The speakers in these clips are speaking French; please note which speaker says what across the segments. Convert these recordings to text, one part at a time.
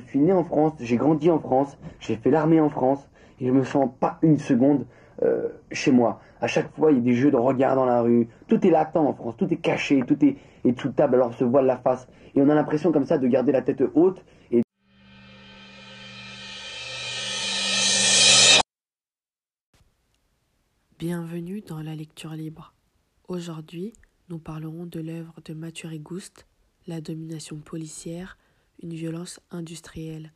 Speaker 1: je suis né en France, j'ai grandi en France, j'ai fait l'armée en France, et je me sens pas une seconde euh, chez moi. À chaque fois, il y a des jeux de regard dans la rue. Tout est latent en France, tout est caché, tout est, est table, alors on se voile la face. Et on a l'impression comme ça de garder la tête haute et
Speaker 2: Bienvenue dans la lecture libre. Aujourd'hui, nous parlerons de l'œuvre de Mathieu Rigouste, La domination policière, une violence industrielle,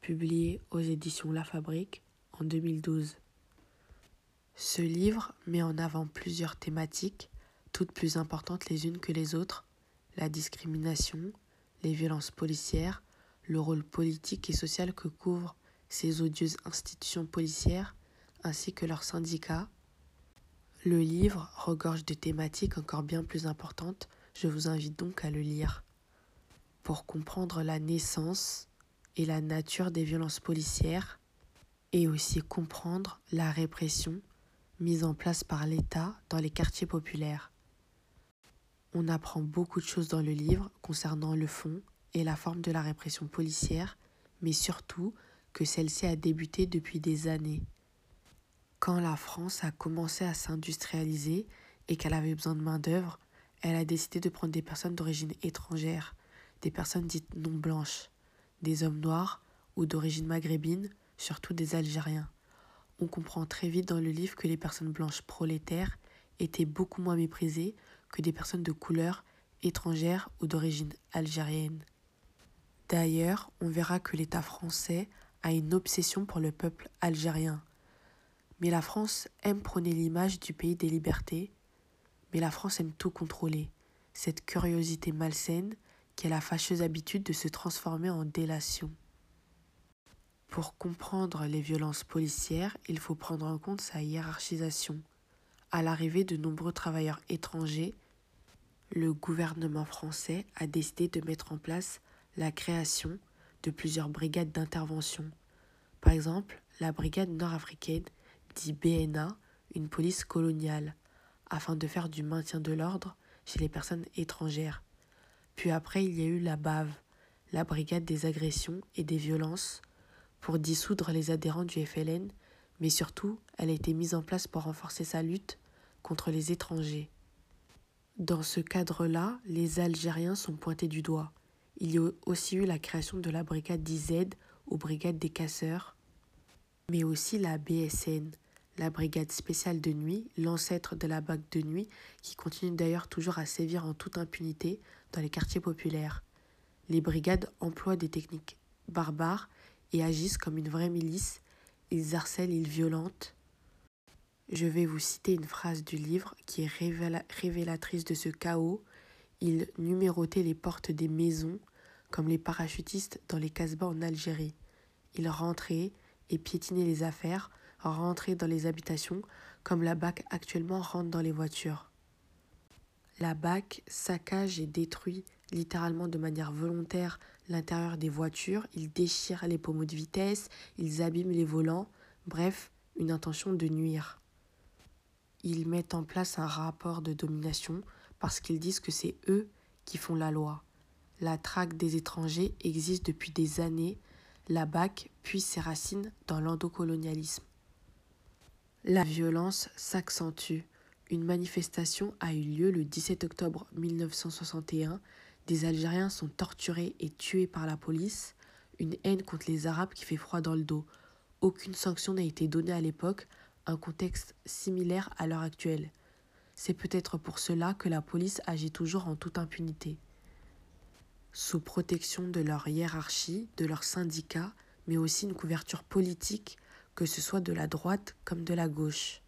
Speaker 2: publiée aux éditions La Fabrique en 2012. Ce livre met en avant plusieurs thématiques, toutes plus importantes les unes que les autres, la discrimination, les violences policières, le rôle politique et social que couvrent ces odieuses institutions policières, ainsi que leurs syndicats, le livre regorge de thématiques encore bien plus importantes, je vous invite donc à le lire. Pour comprendre la naissance et la nature des violences policières, et aussi comprendre la répression mise en place par l'État dans les quartiers populaires. On apprend beaucoup de choses dans le livre concernant le fond et la forme de la répression policière, mais surtout que celle-ci a débuté depuis des années quand la France a commencé à s'industrialiser et qu'elle avait besoin de main-d'œuvre, elle a décidé de prendre des personnes d'origine étrangère, des personnes dites non blanches, des hommes noirs ou d'origine maghrébine, surtout des Algériens. On comprend très vite dans le livre que les personnes blanches prolétaires étaient beaucoup moins méprisées que des personnes de couleur étrangère ou d'origine algérienne. D'ailleurs, on verra que l'État français a une obsession pour le peuple algérien. Mais la France aime prôner l'image du pays des libertés, mais la France aime tout contrôler, cette curiosité malsaine qui a la fâcheuse habitude de se transformer en délation. Pour comprendre les violences policières, il faut prendre en compte sa hiérarchisation. À l'arrivée de nombreux travailleurs étrangers, le gouvernement français a décidé de mettre en place la création de plusieurs brigades d'intervention. Par exemple, la brigade nord-africaine dit BNA, une police coloniale, afin de faire du maintien de l'ordre chez les personnes étrangères. Puis après, il y a eu la BAV, la Brigade des agressions et des violences, pour dissoudre les adhérents du FLN, mais surtout, elle a été mise en place pour renforcer sa lutte contre les étrangers. Dans ce cadre-là, les Algériens sont pointés du doigt. Il y a aussi eu la création de la brigade d'IZ ou brigade des casseurs, mais aussi la BSN, la brigade spéciale de nuit, l'ancêtre de la BAC de nuit, qui continue d'ailleurs toujours à sévir en toute impunité dans les quartiers populaires. Les brigades emploient des techniques barbares et agissent comme une vraie milice. Ils harcèlent, ils violentent. Je vais vous citer une phrase du livre qui est révélatrice de ce chaos. Ils numérotaient les portes des maisons comme les parachutistes dans les casbahs en Algérie. Ils rentraient et piétinaient les affaires rentrer dans les habitations comme la BAC actuellement rentre dans les voitures. La BAC saccage et détruit littéralement de manière volontaire l'intérieur des voitures, ils déchirent les pommeaux de vitesse, ils abîment les volants, bref, une intention de nuire. Ils mettent en place un rapport de domination parce qu'ils disent que c'est eux qui font la loi. La traque des étrangers existe depuis des années, la BAC puise ses racines dans l'endocolonialisme. La violence s'accentue. Une manifestation a eu lieu le 17 octobre 1961. Des Algériens sont torturés et tués par la police. Une haine contre les Arabes qui fait froid dans le dos. Aucune sanction n'a été donnée à l'époque, un contexte similaire à l'heure actuelle. C'est peut-être pour cela que la police agit toujours en toute impunité. Sous protection de leur hiérarchie, de leurs syndicats, mais aussi une couverture politique que ce soit de la droite comme de la gauche.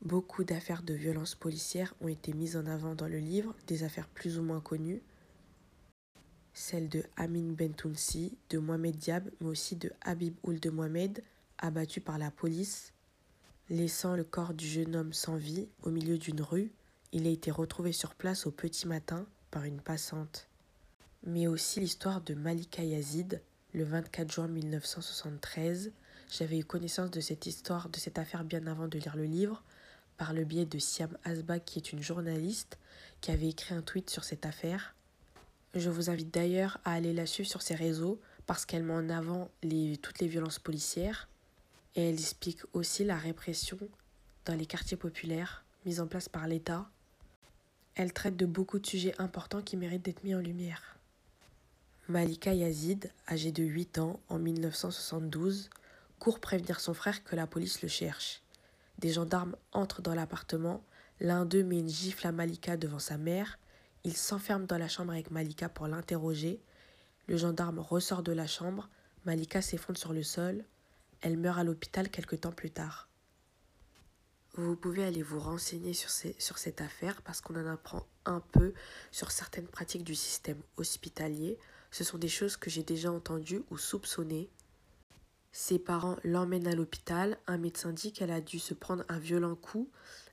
Speaker 2: Beaucoup d'affaires de violences policières ont été mises en avant dans le livre, des affaires plus ou moins connues, celles de Amin Bentounsi, de Mohamed Diab, mais aussi de Habib Ould Mohamed, abattu par la police. Laissant le corps du jeune homme sans vie au milieu d'une rue, il a été retrouvé sur place au petit matin par une passante. Mais aussi l'histoire de Malika Yazid, le 24 juin 1973, j'avais eu connaissance de cette histoire, de cette affaire bien avant de lire le livre, par le biais de Siam Asbak, qui est une journaliste, qui avait écrit un tweet sur cette affaire. Je vous invite d'ailleurs à aller la suivre sur ses réseaux parce qu'elle met en avant toutes les violences policières et elle explique aussi la répression dans les quartiers populaires mise en place par l'État. Elle traite de beaucoup de sujets importants qui méritent d'être mis en lumière. Malika Yazid, âgée de 8 ans en 1972, court prévenir son frère que la police le cherche. Des gendarmes entrent dans l'appartement, l'un d'eux met une gifle à Malika devant sa mère, il s'enferme dans la chambre avec Malika pour l'interroger, le gendarme ressort de la chambre, Malika s'effondre sur le sol, elle meurt à l'hôpital quelque temps plus tard. Vous pouvez aller vous renseigner sur, sur cette affaire parce qu'on en apprend un peu sur certaines pratiques du système hospitalier, ce sont des choses que j'ai déjà entendues ou soupçonnées. Ses parents l'emmènent à l'hôpital, un médecin dit qu'elle a dû se prendre un violent coup.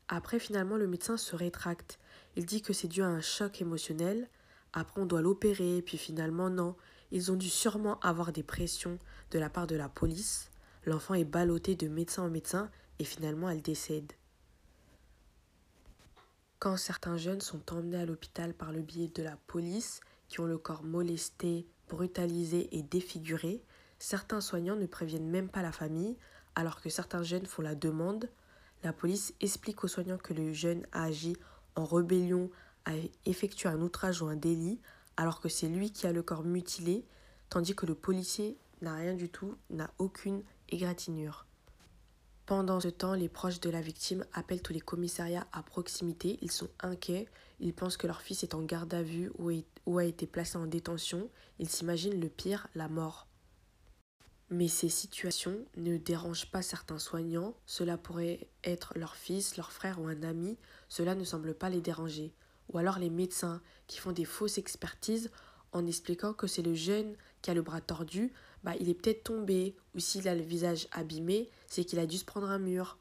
Speaker 2: Après, finalement, le médecin se rétracte. Il dit que c'est dû à un choc émotionnel. Après, on doit l'opérer, puis finalement, non. Ils ont dû sûrement avoir des pressions de la part de la police. L'enfant est ballotté de médecin en médecin et finalement, elle décède. Quand certains jeunes sont emmenés à l'hôpital par le biais de la police, qui ont le corps molesté, brutalisé et défiguré, certains soignants ne préviennent même pas la famille, alors que certains jeunes font la demande. La police explique aux soignants que le jeune a agi en rébellion, a effectué un outrage ou un délit, alors que c'est lui qui a le corps mutilé, tandis que le policier n'a rien du tout, n'a aucune égratignure. Pendant ce temps, les proches de la victime appellent tous les commissariats à proximité. Ils sont inquiets. Ils pensent que leur fils est en garde à vue ou, a été placé en détention. Ils s'imaginent le pire, la mort. Mais ces situations ne dérangent pas certains soignants. Cela pourrait être leur fils, leur frère ou un ami. Cela ne semble pas les déranger. Ou alors les médecins qui font des fausses expertises en expliquant que c'est le jeune qui a le bras tordu, bah, il est peut-être tombé, ou s'il a le visage abîmé, c'est qu'il a dû se prendre un mur.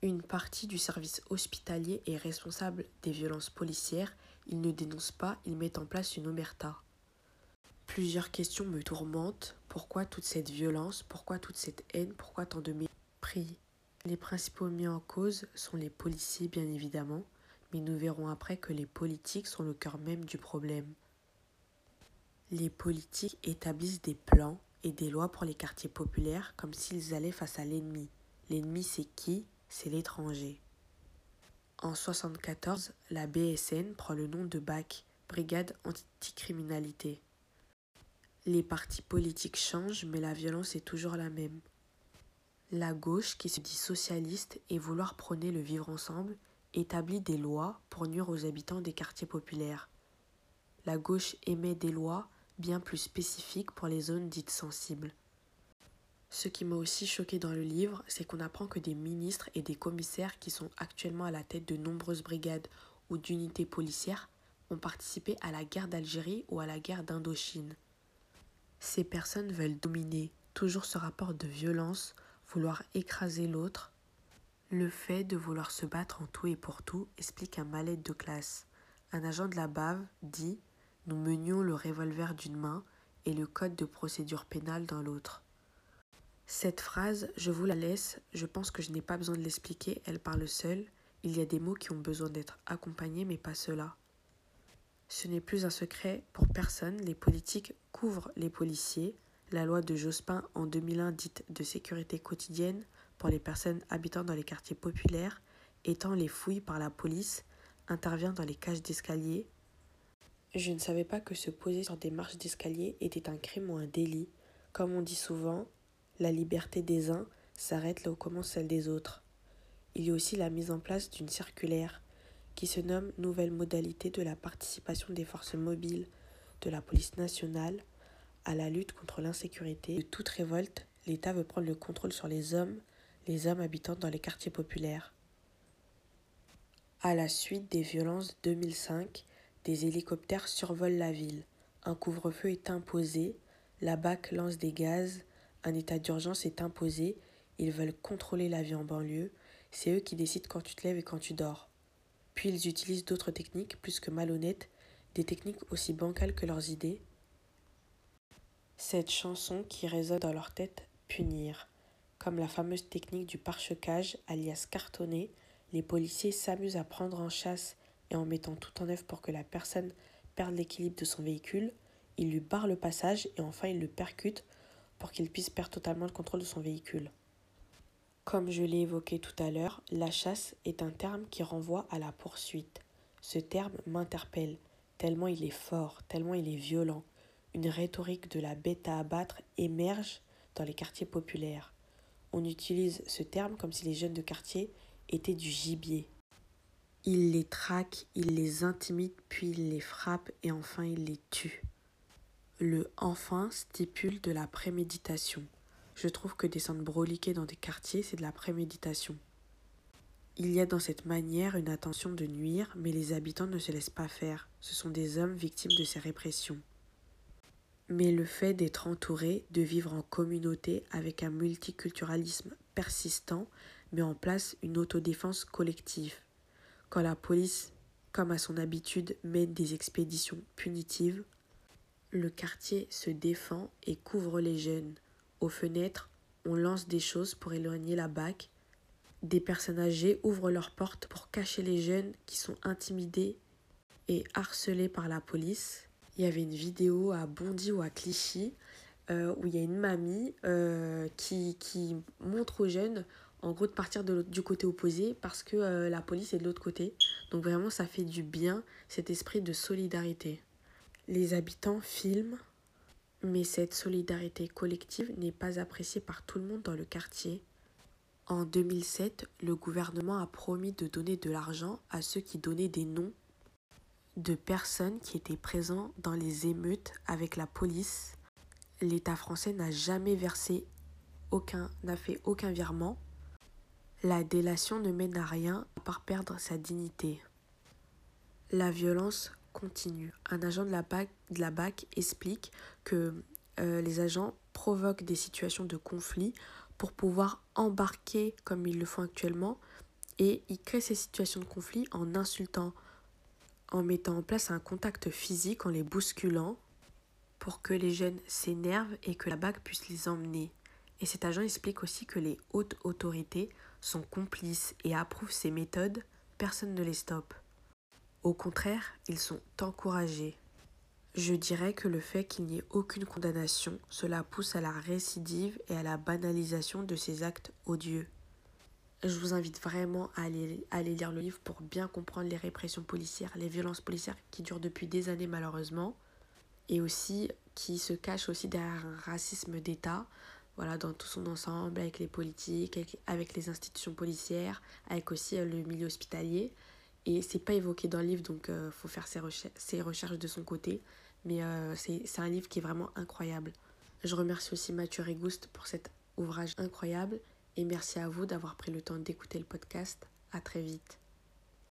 Speaker 2: Une partie du service hospitalier est responsable des violences policières, il ne dénonce pas, il met en place une omerta. Plusieurs questions me tourmentent. Pourquoi toute cette violence? Pourquoi toute cette haine? Pourquoi tant de mépris? Les principaux mis en cause sont les policiers, bien évidemment, mais nous verrons après que les politiques sont le cœur même du problème. Les politiques établissent des plans et des lois pour les quartiers populaires comme s'ils allaient face à l'ennemi. L'ennemi c'est qui? C'est l'étranger. En 1974, la BSN prend le nom de BAC, Brigade Anticriminalité. Les partis politiques changent, mais la violence est toujours la même. La gauche, qui se dit socialiste et vouloir prôner le vivre ensemble, établit des lois pour nuire aux habitants des quartiers populaires. La gauche émet des lois bien plus spécifiques pour les zones dites sensibles. Ce qui m'a aussi choqué dans le livre, c'est qu'on apprend que des ministres et des commissaires qui sont actuellement à la tête de nombreuses brigades ou d'unités policières ont participé à la guerre d'Algérie ou à la guerre d'Indochine. Ces personnes veulent dominer, toujours ce rapport de violence, vouloir écraser l'autre. Le fait de vouloir se battre en tout et pour tout explique un mal-être de classe. Un agent de la BAV dit nous menions le revolver d'une main et le code de procédure pénale dans l'autre. Cette phrase, je vous la laisse, je pense que je n'ai pas besoin de l'expliquer, elle parle seule. Il y a des mots qui ont besoin d'être accompagnés, mais pas cela. Ce n'est plus un secret pour personne, les politiques couvrent les policiers. La loi de Jospin en 2001 dite de sécurité quotidienne pour les personnes habitant dans les quartiers populaires, étant les fouilles par la police, intervient dans les cages d'escalier, je ne savais pas que se poser sur des marches d'escalier était un crime ou un délit. Comme on dit souvent, la liberté des uns s'arrête là où commence celle des autres. Il y a aussi la mise en place d'une circulaire qui se nomme Nouvelle modalité de la participation des forces mobiles de la police nationale à la lutte contre l'insécurité. De toute révolte, l'État veut prendre le contrôle sur les hommes, les hommes habitant dans les quartiers populaires. À la suite des violences 2005, des hélicoptères survolent la ville. Un couvre-feu est imposé. La BAC lance des gaz. Un état d'urgence est imposé. Ils veulent contrôler la vie en banlieue. C'est eux qui décident quand tu te lèves et quand tu dors. Puis ils utilisent d'autres techniques plus que malhonnêtes, des techniques aussi bancales que leurs idées. Cette chanson qui résonne dans leur tête, punir. Comme la fameuse technique du parchecage, alias cartonner, les policiers s'amusent à prendre en chasse et en mettant tout en œuvre pour que la personne perdre l'équilibre de son véhicule, il lui barre le passage et enfin il le percute pour qu'il puisse perdre totalement le contrôle de son véhicule. Comme je l'ai évoqué tout à l'heure, la chasse est un terme qui renvoie à la poursuite. Ce terme m'interpelle, tellement il est fort, tellement il est violent. Une rhétorique de la bête à abattre émerge dans les quartiers populaires. On utilise ce terme comme si les jeunes de quartier étaient du gibier. Il les traque, il les intimide, puis il les frappe et enfin il les tue. Le enfin stipule de la préméditation. Je trouve que descendre broliquer dans des quartiers, c'est de la préméditation. Il y a dans cette manière une intention de nuire, mais les habitants ne se laissent pas faire. Ce sont des hommes victimes de ces répressions. Mais le fait d'être entouré, de vivre en communauté avec un multiculturalisme persistant, met en place une autodéfense collective. Quand la police, comme à son habitude, mène des expéditions punitives, le quartier se défend et couvre les jeunes. Aux fenêtres, on lance des choses pour éloigner la BAC. Des personnes âgées ouvrent leurs portes pour cacher les jeunes qui sont intimidés et harcelés par la police. Il y avait une vidéo à Bondy ou à Clichy euh, où il y a une mamie euh, qui, qui, montre aux jeunes en gros de partir du côté opposé parce que euh, la police est de l'autre côté. Donc vraiment ça fait du bien cet esprit de solidarité. Les habitants filment, mais cette solidarité collective n'est pas appréciée par tout le monde dans le quartier. En 2007, le gouvernement a promis de donner de l'argent à ceux qui donnaient des noms de personnes qui étaient présents dans les émeutes avec la police. L'État français n'a jamais versé aucun, n'a fait aucun virement. La délation ne mène à rien à part perdre sa dignité. La violence continue. Un agent de la BAC, explique que euh, les agents provoquent des situations de conflit pour pouvoir embarquer comme ils le font actuellement et ils créent ces situations de conflit en insultant, en mettant en place un contact physique, en les bousculant pour que les jeunes s'énervent et que la BAC puisse les emmener. Et cet agent explique aussi que les hautes autorités sont complices et approuvent ces méthodes, personne ne les stoppe. Au contraire, ils sont encouragés. Je dirais que le fait qu'il n'y ait aucune condamnation, cela pousse à la récidive et à la banalisation de ces actes odieux. Je vous invite vraiment à aller, lire le livre pour bien comprendre les répressions policières, les violences policières qui durent depuis des années malheureusement, et aussi qui se cachent aussi derrière un racisme d'État, voilà, dans tout son ensemble, avec les politiques, avec, avec les institutions policières, avec aussi euh, le milieu hospitalier. Et c'est pas évoqué dans le livre, donc il euh, faut faire ses, recherches, ses recherches de son côté. Mais euh, c'est un livre qui est vraiment incroyable. Je remercie aussi Mathieu Rigouste pour cet ouvrage incroyable. Et merci à vous d'avoir pris le temps d'écouter le podcast. À très vite.